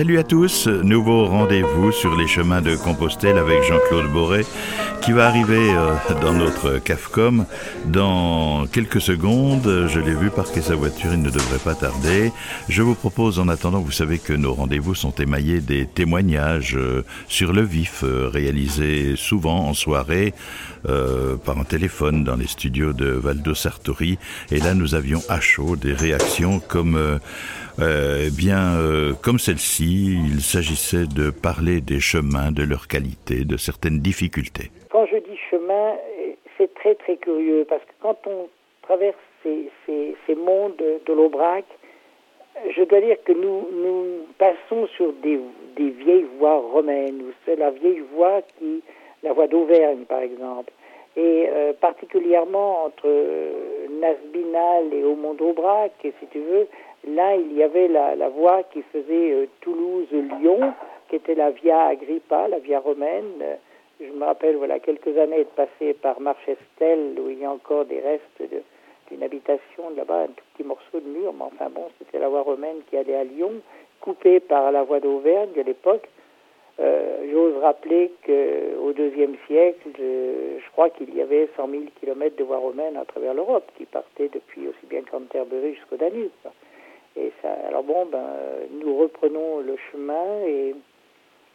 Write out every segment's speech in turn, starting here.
Salut à tous, nouveau rendez-vous sur les chemins de Compostelle avec Jean-Claude Boré qui va arriver euh, dans notre CAFCOM dans quelques secondes. Je l'ai vu parquer sa voiture, il ne devrait pas tarder. Je vous propose en attendant, vous savez que nos rendez-vous sont émaillés des témoignages euh, sur le vif euh, réalisés souvent en soirée par un téléphone dans les studios de Valdo Sartori. Et là, nous avions à chaud des réactions comme euh, eh bien, euh, comme celle-ci, il s'agissait de parler des chemins, de leur qualité, de certaines difficultés. Quand je dis chemin, c'est très très curieux parce que quand on traverse ces, ces, mondes de l'Aubrac, je dois dire que nous, nous passons sur des, des vieilles voies romaines. C'est la vieille voie qui, la voie d'Auvergne par exemple, et euh, particulièrement entre Nasbinal et Aumont d'Aubrac, si tu veux, Là, il y avait la, voie qui faisait euh, Toulouse-Lyon, qui était la Via Agrippa, la Via romaine. Je me rappelle, voilà, quelques années de passer par Marchestel, où il y a encore des restes d'une habitation là-bas, un tout petit morceau de mur, mais enfin bon, c'était la voie romaine qui allait à Lyon, coupée par la voie d'Auvergne de l'époque. Euh, J'ose rappeler qu'au deuxième siècle, je, crois qu'il y avait 100 000 kilomètres de voie romaine à travers l'Europe, qui partaient depuis aussi bien Canterbury jusqu'au Danube. Et ça, alors bon, ben, nous reprenons le chemin et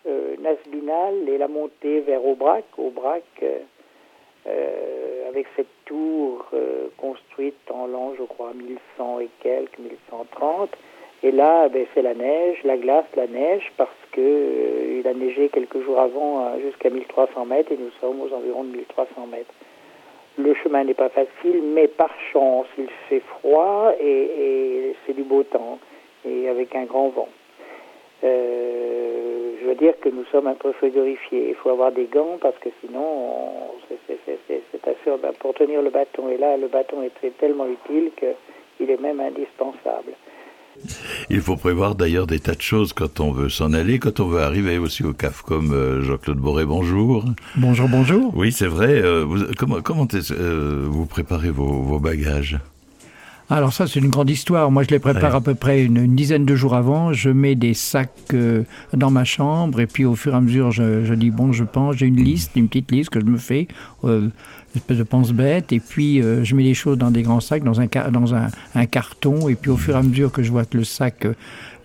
euh, Nasbinal et la montée vers Aubrac, Aubrac euh, euh, avec cette tour construite en l'an, je crois, 1100 et quelques, 1130. Et là, ben, c'est la neige, la glace, la neige, parce que il a neigé quelques jours avant jusqu'à 1300 mètres et nous sommes aux environs de 1300 mètres. Le chemin n'est pas facile, mais par chance, il fait froid et, c'est du beau temps, et avec un grand vent. Euh, je veux dire que nous sommes un peu frigorifiés. Il faut avoir des gants parce que sinon, c'est assez... Ben, pour tenir le bâton. Et là, le bâton est tellement utile qu'il est même indispensable. Il faut prévoir d'ailleurs des tas de choses quand on veut s'en aller, quand on veut arriver aussi au CAF comme euh, Jean-Claude Boré, bonjour. Bonjour, bonjour. Oui, c'est vrai. Euh, comment comment euh, vous préparez vos, bagages? Alors ça, c'est une grande histoire. Moi, je les prépare à peu près une, dizaine de jours avant. Je mets des sacs dans ma chambre et puis au fur et à mesure, je, dis, bon, je pense, j'ai une liste, une petite liste que je me fais espèce de pense-bête, et puis euh, je mets les choses dans des grands sacs, dans un, dans un, un, carton, et puis au fur et à mesure que je vois que le sac, euh,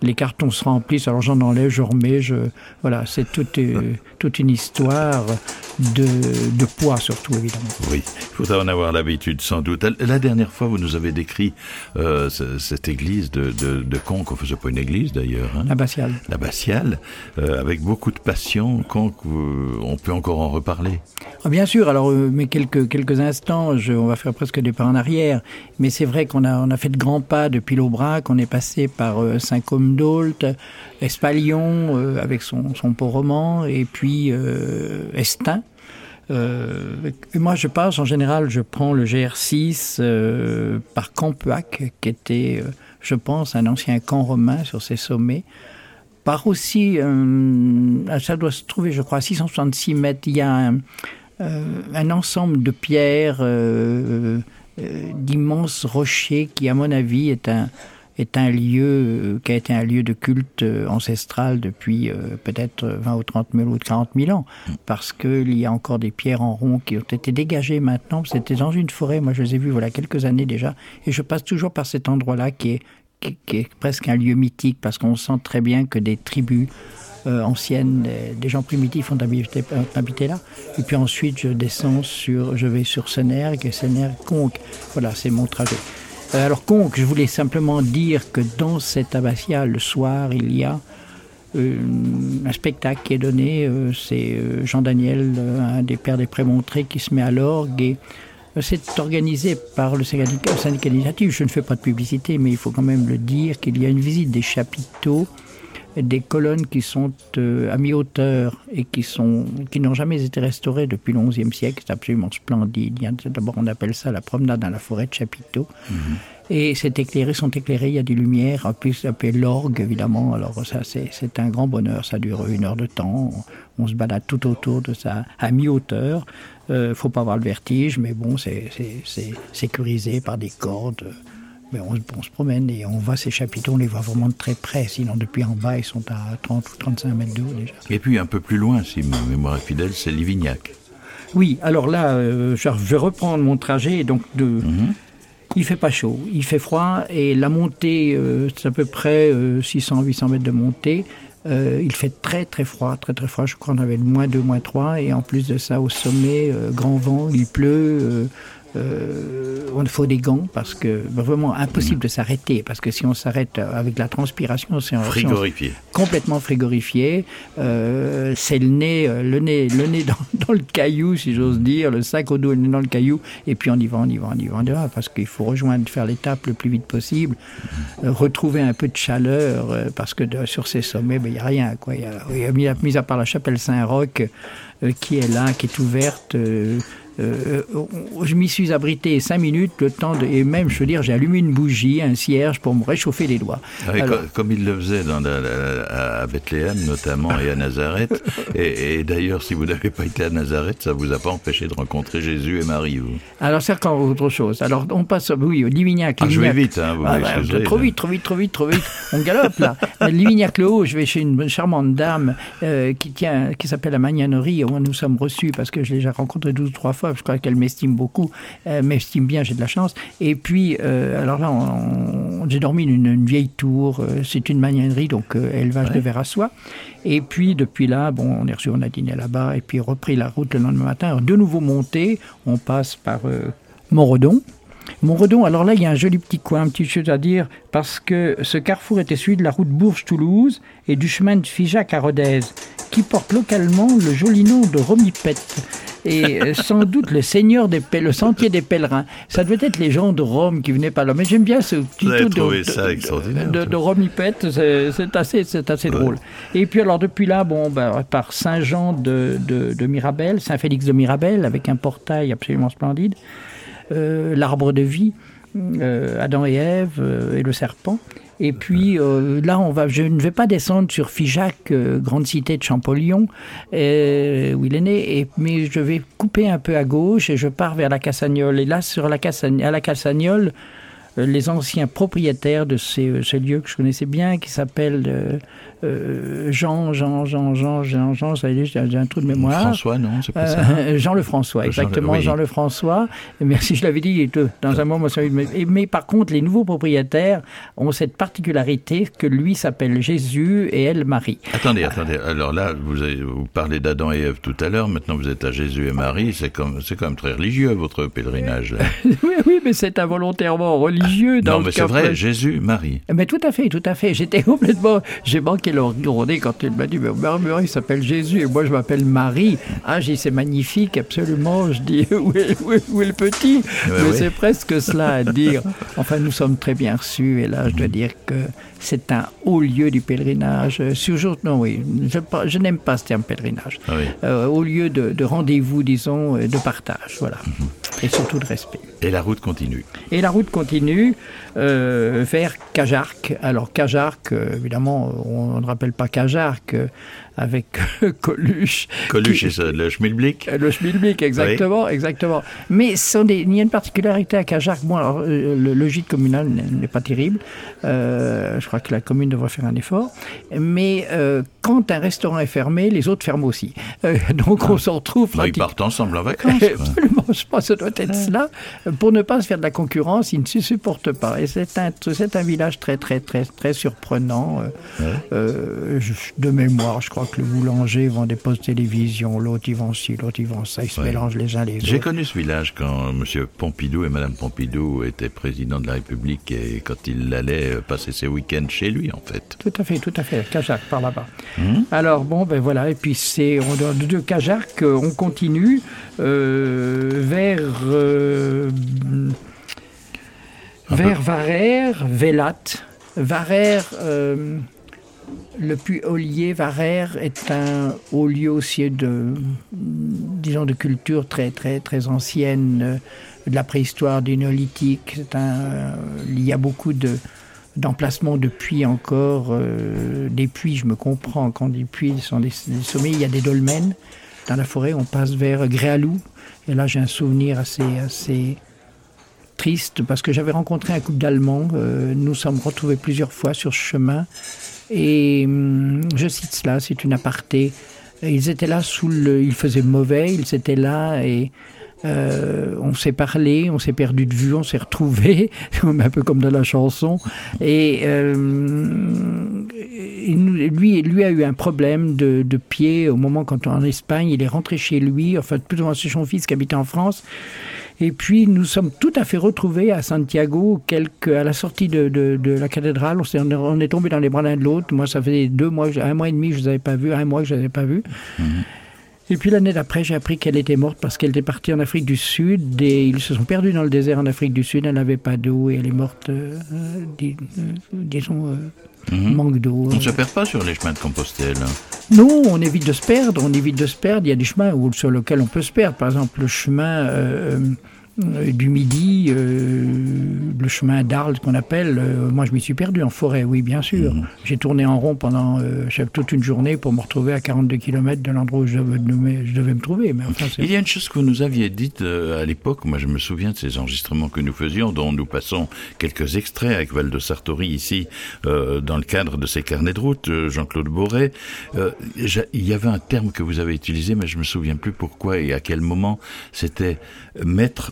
les cartons se remplissent, alors j'en enlève, je remets, je, voilà, c'est toute, euh, toute une histoire de, de, poids surtout, évidemment. Oui, il faudra en avoir l'habitude sans doute. La dernière fois, vous nous avez décrit cette église de, de, de Conques, faisait pas une église d'ailleurs. Hein L'abbatiale. L'abbatiale, avec beaucoup de passion. Conques, on peut encore en reparler? Ah, Bien sûr, alors, mais quelques quelques, instants, on va faire presque des pas en arrière, mais c'est vrai qu'on a, fait de grands pas depuis l'Aubrac, on est passé par euh, Saint-Côme d'Ault, Espalion euh, avec son, son port roman, et puis euh, Estin. moi, je passe en général, je prends le GR6 par Campuac, qui était, je pense, un ancien camp romain sur ses sommets par aussi, ça doit se trouver, je crois, à 666 mètres. Il y a un, euh, un ensemble de pierres, euh, euh, d'immenses rochers qui, à mon avis, est un, est un lieu qui a été un lieu de culte ancestral depuis peut-être 20 ou 30 000 ou 40 000 ans, parce qu'il y a encore des pierres en rond qui ont été dégagées maintenant. C'était dans une forêt, moi je les ai vues voilà quelques années déjà, et je passe toujours par cet endroit-là qui est, qui est presque un lieu mythique, parce qu'on sent très bien que des tribus euh, anciennes, des, gens primitifs ont habité, là. Et puis ensuite, je descends sur, je vais sur Senergue et Senergue Conques. Voilà, c'est mon trajet. Euh, alors Conques, je voulais simplement dire que dans cette abbatiale, le soir, il y a euh, un spectacle qui est donné. c'est Jean Daniel, un des pères des prémontrés, qui se met à l'orgue et c'est organisé par le syndicat, Je ne fais pas de publicité, mais il faut quand même le dire qu'il y a une visite des chapiteaux des colonnes qui sont euh, à mi-hauteur et qui sont qui n'ont jamais été restaurées depuis le XIe siècle. C'est absolument splendide. D'abord, on appelle ça la promenade dans la forêt de Chapiteau. Mhm. Et c'est éclairé, sont éclairés, il y a des lumières, en plus ça s'appelle l'orgue évidemment, alors ça c'est un grand bonheur, ça dure une heure de temps, on, se balade tout autour de ça à mi-hauteur, euh, faut pas avoir le vertige, mais bon c'est sécurisé par des cordes, ben, on, se promène et on voit ces chapiteaux, on les voit vraiment de très près. Sinon, depuis en bas, ils sont à 30 ou 35 mètres d'eau déjà. Et puis un peu plus loin, si ma mémoire est fidèle, c'est Livignac. Oui, alors là, euh, je vais reprendre mon trajet. Donc de, mhm. Il fait pas chaud, il fait froid et la montée, euh, c'est à peu près 600-800 mètres de montée. il fait très très froid, très très froid. Je crois qu'on avait le moins 2, moins 3. Et en plus de ça, au sommet, grand vent, il pleut. Euh, on faut des gants parce que vraiment impossible de s'arrêter parce que si on s'arrête avec la transpiration, c'est frigorifié, complètement frigorifié. Euh, c'est le nez, euh, le nez, le nez dans, le caillou, si j'ose dire, le sac au dos, le nez dans le caillou, et puis on y va, on y va, on y va, on y va parce qu'il faut rejoindre, faire l'étape le plus vite possible, retrouver un peu de chaleur parce que sur ces sommets, ben, il n'y a rien quoi. Il y a, mis, à part la chapelle Saint-Roch qui est là, qui est ouverte. Euh, euh, je m'y suis abrité cinq minutes, le temps de, et même, je veux dire, j'ai allumé une bougie, un cierge pour me réchauffer les doigts. Comme, il le faisait dans à Bethléem notamment et à Nazareth. et, d'ailleurs, si vous n'avez pas été à Nazareth, ça vous a pas empêché de rencontrer Jésus et Marie, vous. Alors c'est encore autre chose. Alors on passe, oui, au Livignac. Ah, je vais vite, hein, vous ah, bah, Trop vite, trop vite, trop vite, trop vite. On galope là. Livignac-le-Haut, je vais chez une charmante dame euh, qui tient, qui s'appelle la Magnanerie. Où nous sommes reçus parce que je l'ai déjà rencontrée 12 ou trois fois je crois qu'elle m'estime beaucoup, elle m'estime bien, j'ai de la chance. Et puis, euh, alors là, j'ai dormi dans une, vieille tour, euh, c'est une magnanerie, donc euh, élevage de verre à soie. Et puis, depuis là, bon, on est reçu, on a dîné là-bas, et puis repris la route le lendemain matin, de nouveau monté, on passe par Montredon. Montredon, alors là, il y a un joli petit coin, un petit chose à dire, parce que ce carrefour était celui de la route Bourges-Toulouse et du chemin de Figeac à Rodez, qui porte localement le joli nom de Romipette et euh, sans doute le Seigneur des le sentier des pèlerins. Ça devait être les gens de Rome qui venaient par là. Mais j'aime bien ce petit truc de, ça de, de, c'est assez, c'est assez drôle. Et puis alors depuis là, bon, ben, par Saint-Jean de, de, Mirabel, Saint-Félix de Mirabel, avec un portail absolument splendide, euh, l'arbre de vie, euh, Adam et Ève et le serpent. Et puis euh, là, on va, je ne vais pas descendre sur Figeac, euh, grande cité de Champollion, euh, où il est né, et, mais je vais couper un peu à gauche et je pars vers la Cassagnole. Et là, sur la Cassagnole, à la Cassagnole, les anciens propriétaires de ces, ce lieu que je connaissais bien, qui s'appelle euh, Jean, Jean, Jean, Jean, Jean, Jean, ça j'ai un trou de mémoire. François, non, c'est pas ça. Euh, Jean le François, exactement, Jean le François. Merci, je l'avais dit dans un moment. Mais par contre, les nouveaux propriétaires ont cette particularité que lui s'appelle Jésus et elle Marie. Attendez, attendez. Alors là, vous, avez, vous parlez d'Adam et Ève tout à l'heure. Maintenant, vous êtes à Jésus et Marie. C'est comme, c'est quand même très religieux votre pèlerinage. oui, oui, mais c'est involontairement religieux. non, mais c'est vrai, Jésus, Marie. Mais tout à fait, tout à fait. J'étais complètement, j'ai manqué qu'elle quand il m'a dit, mais il s'appelle Jésus et moi je m'appelle Marie. Ah, j'ai c'est magnifique, absolument. Je dis, où est, où est, le petit? Mais c'est presque cela à dire. Enfin, nous sommes très bien reçus et là, je dois dire que c'est un haut lieu du pèlerinage. Sur, non, oui, je, n'aime pas ce terme pèlerinage. Ah euh, au lieu de, rendez-vous, disons, euh, de partage, voilà. Mhm. Et surtout de respect. Et la route continue. Et la route continue euh, vers Cajarc. Alors Cajarc, évidemment, on ne rappelle pas Cajarc avec Coluche. Coluche et le Schmilblick. Le Schmilblick, exactement, exactement. Mais il y a une particularité à Cajarc. Bon, le, le, gîte communal n'est pas terrible. je crois que la commune devrait faire un effort. Mais euh, quand un restaurant est fermé, les autres ferment aussi. Euh, donc on se retrouve. Bah, ils partent ensemble en vacances. Absolument, je pense que ça doit être cela. Pour ne pas se faire de la concurrence, ils ne se supportent pas. Et c'est un, c'est un village très, très, très, très surprenant. Euh, de mémoire, je crois que le boulanger vend des postes télévision, l'autre ils vend ci, l'autre ils vend ça, ils se mélangent les uns les autres. J'ai connu ce village quand M. Pompidou et Mme Pompidou étaient présidents de la République et quand il allait passer ses week-ends chez lui, en fait. Tout à fait, tout à fait. Cajarc, par là-bas. Hmm? Alors, bon, ben voilà. Et puis, c'est de Cajarc, euh, on continue euh, vers. Euh, vers Varère, Vélat. Varère, le puits Ollier, Varère est un haut lieu aussi de, disons, de culture très, très, très ancienne, de la préhistoire, du néolithique. Un, il y a beaucoup de, d'emplacement de puits encore. Euh, des puits, je me comprends, quand des puits sont des, sommets, il y a des dolmens. Dans la forêt, on passe vers Gréalou. Et là, j'ai un souvenir assez, assez triste parce que j'avais rencontré un couple d'Allemands. Euh, nous sommes retrouvés plusieurs fois sur ce chemin. Et hum, je cite cela, c'est une aparté. Ils étaient là sous le. Il faisait mauvais, ils étaient là et. Euh, on s'est parlé, on s'est perdu de vue, on s'est retrouvé, un peu comme dans la chanson. Et euh, lui, lui a eu un problème de, de pied au moment quand en Espagne. Il est rentré chez lui, enfin plutôt c'est son fils qui habitait en France. Et puis nous sommes tout à fait retrouvés à Santiago, quelques, à la sortie de, de, la cathédrale. On est, on est tombé dans les bras l'un de l'autre. Moi, ça faisait deux mois, un mois et demi que je ne les avais pas vus, un mois que je ne les avais pas vus. Mhm. Et puis l'année d'après, j'ai appris qu'elle était morte parce qu'elle était partie en Afrique du Sud et ils se sont perdus dans le désert en Afrique du Sud. Elle n'avait pas d'eau et elle est morte, euh, euh, euh, disons, mhm. manque d'eau. On ne se perd pas sur les chemins de Compostelle Non, on évite de se perdre. On évite de se perdre. Il y a des chemins sur lesquels on peut se perdre. Par exemple, le chemin euh, du Midi, euh, le chemin d'Arles qu'on appelle, euh, moi je m'y suis perdu en forêt, oui bien sûr. Mhm. J'ai tourné en rond pendant toute une journée pour me retrouver à 42 km de l'endroit où je devais, je devais, me trouver. Mais enfin, Il y a une chose que vous nous aviez dite à l'époque, moi je me souviens de ces enregistrements que nous faisions, dont nous passons quelques extraits avec Val de Sartori ici, dans le cadre de ces carnets de route, Jean-Claude Boré. il y avait un terme que vous avez utilisé, mais je me souviens plus pourquoi et à quel moment, c'était mettre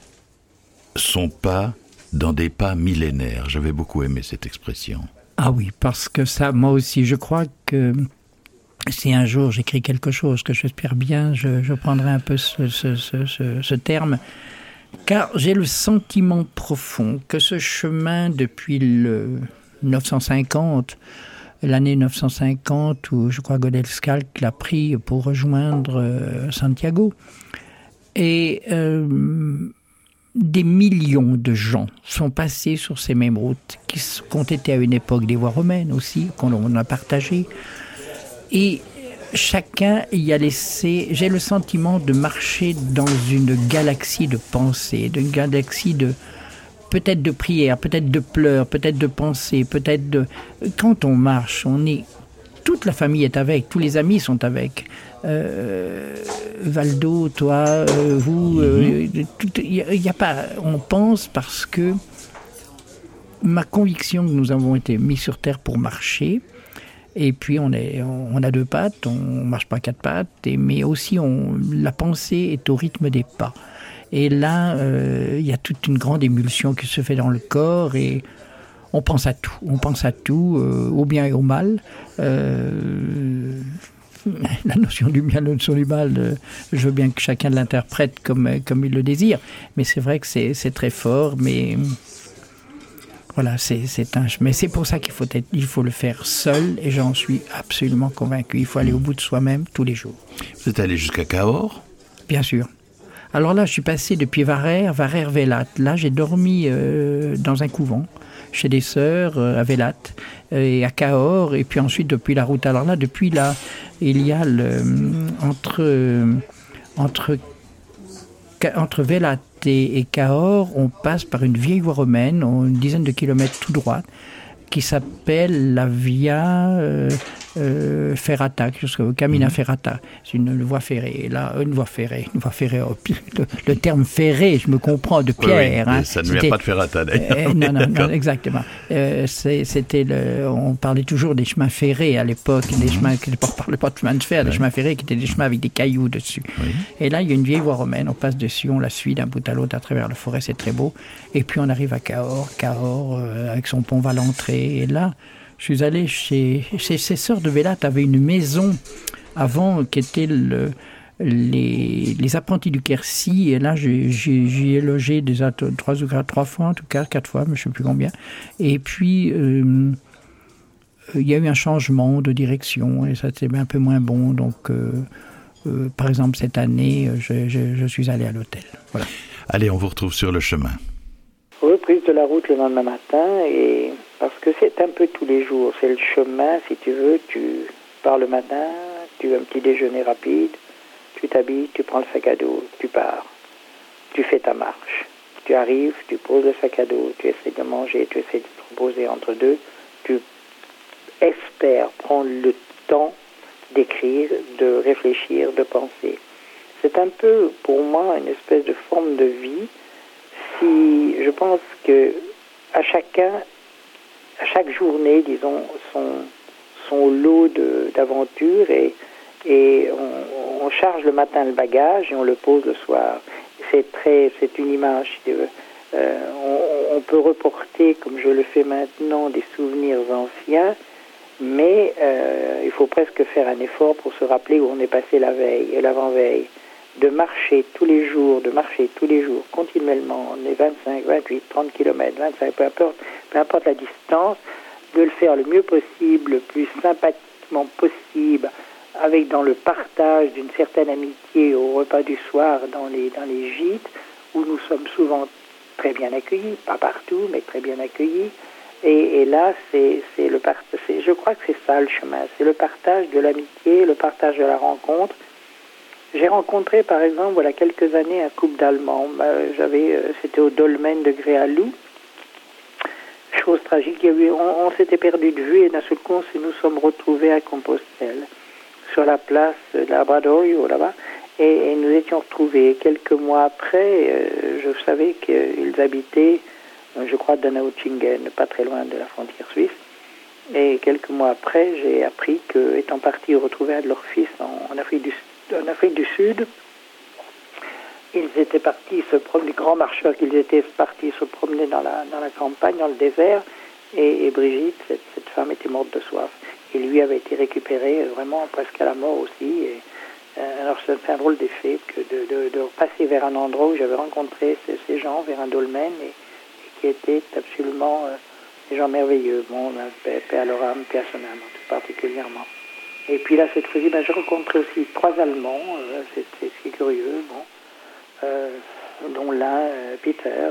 son pas dans des pas millénaires. J'avais beaucoup aimé cette expression. Ah oui, parce que ça, moi aussi, je crois que si un jour j'écris quelque chose que j'espère bien, je, prendrai un peu ce, terme, car j'ai le sentiment profond que ce chemin depuis le 950, l'année 950 où je crois Godel Scalc l'a pris pour rejoindre euh, Santiago, et euh, des millions de gens sont passés sur ces mêmes routes, qui, ont été à une époque des voies romaines aussi, qu'on a partagées. Et chacun y a laissé. J'ai le sentiment de marcher dans une galaxie de pensées, d'une galaxie de. Peut-être de prières, peut-être de pleurs, peut-être de pensées, peut-être de. Quand on marche, on est. Toute la famille est avec, tous les amis sont avec. Euh, Valdo, toi, euh, vous, euh, il mhm. a pas. On pense parce que ma conviction que nous avons été mis sur terre pour marcher. Et puis on, est, on a deux pattes, on marche pas quatre pattes, et, mais aussi on, la pensée est au rythme des pas. Et là, il y a toute une grande émulsion qui se fait dans le corps et on pense à tout. On pense à tout, au bien et au mal la notion du bien, la notion du mal, euh, je veux bien que chacun l'interprète comme, euh, comme il le désire, mais c'est vrai que c'est très fort, mais voilà, c'est un. Mais c'est pour ça qu'il faut, être, il faut le faire seul, et j'en suis absolument convaincu. Il faut aller au bout de soi-même tous les jours. Vous êtes allé jusqu'à Cahors? Bien sûr. Alors là, je suis passé depuis Varère, Varère-Vélat. Là, j'ai dormi euh, dans un couvent chez des sœurs à Vélat et à Cahors, et puis ensuite depuis la route. Alors là, depuis là, il y a le, entre, entre, entre Velate et Cahors, on passe par une vieille voie romaine, une dizaine de kilomètres tout droit, qui s'appelle la Via euh, euh, ferrata, Camina mhm. ferrata, c'est une, voie ferrée. Là, une voie ferrée, une voie ferrée. Oh, le, terme ferré, je me comprends de Pierre. Hein. ça ne vient pas de ferrata d'ailleurs. Euh, non, non, non, exactement. Euh, c'était le, on parlait toujours des chemins ferrés à l'époque, des mhm. chemins, on ne parlait pas de chemins de fer, des chemins ferrés qui étaient des chemins avec des cailloux dessus. Et là, il y a une vieille voie romaine, on passe dessus, on la suit d'un bout à l'autre à travers la forêt, c'est très beau. Et puis on arrive à Cahors, Cahors avec son pont va l'entrée. Et là, je suis allé chez, chez ces sœurs de Vélat, avaient une maison avant qui était le, les, les, apprentis du Quercy. Et là, j'y ai, logé des trois ou quatre, trois fois, en tout cas, quatre fois, mais je ne sais plus combien. Et puis, euh, il y a eu un changement de direction et ça c'était un peu moins bon. Donc, euh, euh, par exemple, cette année, je, je suis allé à l'hôtel. Voilà. Allez, on vous retrouve sur le chemin. Reprise de la route le lendemain matin et parce que c'est un peu tous les jours. C'est le chemin, si tu veux. Tu pars le matin, tu as un petit déjeuner rapide, tu t'habilles, tu prends le sac à dos, tu pars. Tu fais ta marche. Tu arrives, tu poses le sac à dos, tu essaies de manger, tu essaies de te reposer entre deux. Tu espères prendre le temps d'écrire, de réfléchir, de penser. C'est un peu, pour moi, une espèce de forme de vie si je pense que à chacun, chaque journée, disons, son, lot d'aventures et, et on, on, charge le matin le bagage et on le pose le soir. C'est très, c'est une image. Euh, on, on, peut reporter, comme je le fais maintenant, des souvenirs anciens, mais euh, il faut presque faire un effort pour se rappeler où on est passé la veille et l'avant-veille de marcher tous les jours, de marcher tous les jours, continuellement, les 25, 28, 30 km, 25, peu importe, peu importe la distance, de le faire le mieux possible, le plus sympathiquement possible, avec dans le partage d'une certaine amitié au repas du soir dans les, dans les gîtes, où nous sommes souvent très bien accueillis, pas partout, mais très bien accueillis. Et, là, c'est le je crois que c'est ça le chemin, c'est le partage de l'amitié, le partage de la rencontre, j'ai rencontré, par exemple, voilà quelques années un couple d'Allemands. Bah, j'avais, euh, c'était au dolmen de Gréalou. Chose tragique, on, s'était perdu de vue et d'un seul coup, nous sommes retrouvés à Compostelle, sur la place de Labradorio, là-bas. Et, nous étions retrouvés. Quelques mois après, euh, je savais qu'ils habitaient, euh, je crois, Donauchingen, pas très loin de la frontière suisse. Et quelques mois après, j'ai appris qu'étant partis retrouver un de leurs fils en Afrique du Sud. Ils étaient partis se promener, grands marcheurs qu'ils étaient partis se promener dans la, campagne, dans le désert, et, Brigitte, cette, femme, était morte de soif. Et lui avait été récupéré vraiment presque à la mort aussi. Et, euh, alors c'est un drôle d'effet que de, passer vers un endroit où j'avais rencontré ces, gens, vers un dolmen, et, qui étaient absolument euh, des gens merveilleux. Bon, paix, paix à leur âme, paix à son âme, tout particulièrement. Et puis là, cette fois-ci, ben, j'ai rencontré aussi trois Allemands, euh, c'est curieux, bon, euh, dont l'un, euh, Peter,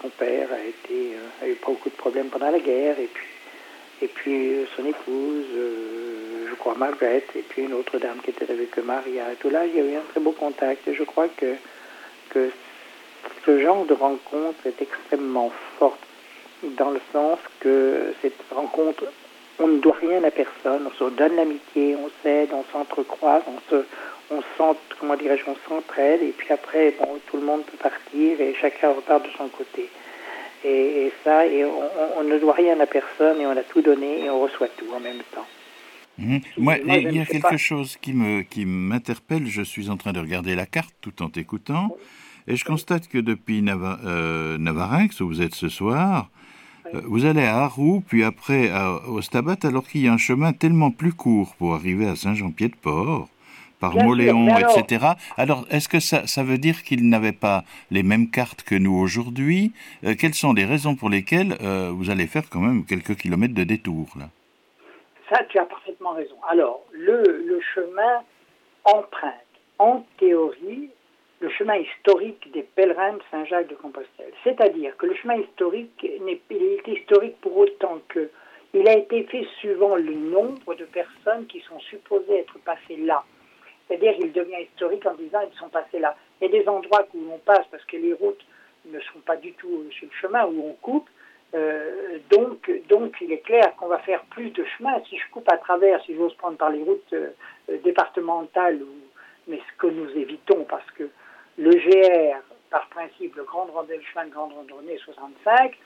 son père a été a eu beaucoup de problèmes pendant la guerre, et puis et puis son épouse, je crois Margaret, et puis une autre dame qui était avec Maria, et tout là, il y a eu un très beau contact, et je crois que que ce genre de rencontre est extrêmement forte dans le sens que cette rencontre on ne doit rien à personne, on se donne l'amitié, on s'aide, on s'entrecroise, on se, on sent, comment dirais-je, on s'entraide, et puis après, bon, tout le monde peut partir et chacun repart de son côté. Et, ça, et on, ne doit rien à personne et on a tout donné et on reçoit tout en même temps. Mhm. Moi, il y a quelque chose qui me qui m'interpelle. Je suis en train de regarder la carte tout en t'écoutant, et je constate que depuis Nava, euh, Navarinx, où vous êtes ce soir, euh, vous allez à Harroux, puis après au Stabat, alors qu'il y a un chemin tellement plus court pour arriver à Saint-Jean-Pied-de-Port, par Moléon, etc. Alors, est-ce que ça, ça veut dire qu'ils n'avaient pas les mêmes cartes que nous aujourd'hui? Euh, Quelles sont les raisons pour lesquelles euh, vous allez faire quand même quelques kilomètres de détour là? Ça, tu as parfaitement raison. Alors, le, le chemin emprunte, en théorie, le chemin historique des pèlerins de Saint-Jacques de Compostelle. C'est-à-dire que le chemin historique n'est il est historique pour autant que il a été fait suivant le nombre de personnes qui sont supposées être passées là. C'est-à-dire qu'il devient historique en disant ils sont passés là. Il y a des endroits où on passe parce que les routes ne sont pas du tout sur le chemin où on coupe. Euh, donc, donc, il est clair qu'on va faire plus de chemin. Si je coupe à travers, si j'ose prendre par les routes euh, départementales, mais ce que nous évitons parce que le GR, par principe, le, grand le chemin de grande randonnée 65,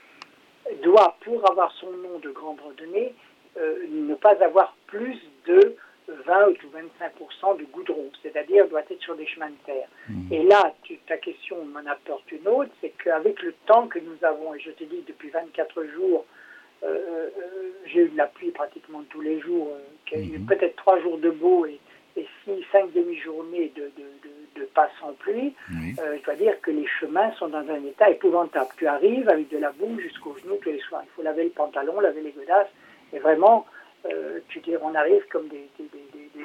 doit, pour avoir son nom de grande randonnée, euh, ne pas avoir plus de 20 ou 25% du goudron, c'est-à-dire doit être sur des chemins de terre. Mmh. Et là, tu, ta question m'en apporte une autre, c'est qu'avec le temps que nous avons, et je te dis depuis 24 jours, euh, euh, j'ai eu de la pluie pratiquement tous les jours, mmh. peut-être trois jours de beau et, et six, cinq demi-journées de, de, de, de, pas sans pluie, euh, je dois dire que les chemins sont dans un état épouvantable. Tu arrives avec de la boue jusqu'aux genoux tous les soirs. Il faut laver le pantalon, laver les godasses. Et vraiment, euh, tu dis, on arrive comme des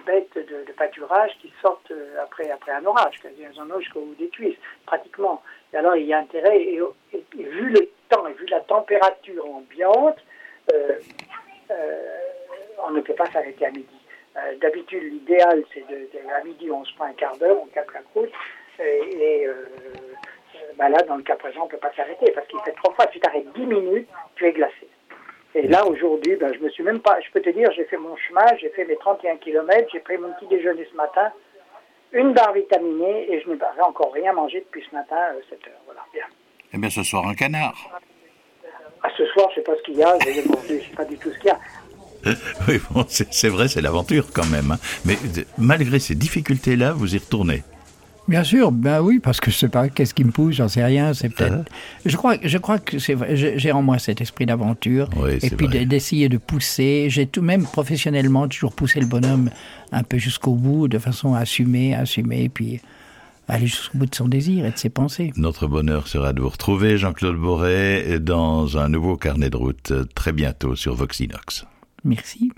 bêtes de, pâturage qui sortent euh, après, après un orage, elles en ont jusqu'au des cuisses, pratiquement. Et alors, il y a intérêt, et, et, vu le temps et vu la température ambiante, euh, euh, on ne peut pas s'arrêter à midi. D'habitude, l'idéal, c'est de, à midi, on se prend un quart d'heure, on capte la croûte. Et, euh, bah là, dans le cas présent, on ne peut pas s'arrêter parce qu'il fait trop froid. Si tu arrêtes 10 minutes, tu es glacé. Et là, aujourd'hui, ben, je me suis même pas. Je peux te dire, j'ai fait mon chemin, j'ai fait mes 31 km, j'ai pris mon petit déjeuner ce matin, une barre vitaminée et je n'ai encore rien mangé depuis ce matin, 7 euh, heures. Voilà, bien. Eh bien, ce soir, un canard. Ah, ce soir, je sais pas ce qu'il y a, je ne sais pas du tout ce qu'il y a. oui, bon, c'est vrai, c'est l'aventure quand même. Hein. Mais malgré ces difficultés-là, vous y retournez. Bien sûr, ben oui, parce que je sais pas qu'est-ce qui me pousse, j'en sais rien. C'est peut-être. Je crois, je crois que c'est J'ai en moi cet esprit d'aventure et puis d'essayer de pousser. J'ai tout même professionnellement toujours poussé le bonhomme un peu jusqu'au bout, de façon à assumer, assumer, et puis aller jusqu'au bout de son désir et de ses pensées. Notre bonheur sera de vous retrouver, Jean-Claude Boré, dans un nouveau carnet de route très bientôt sur Voxinox. Merci.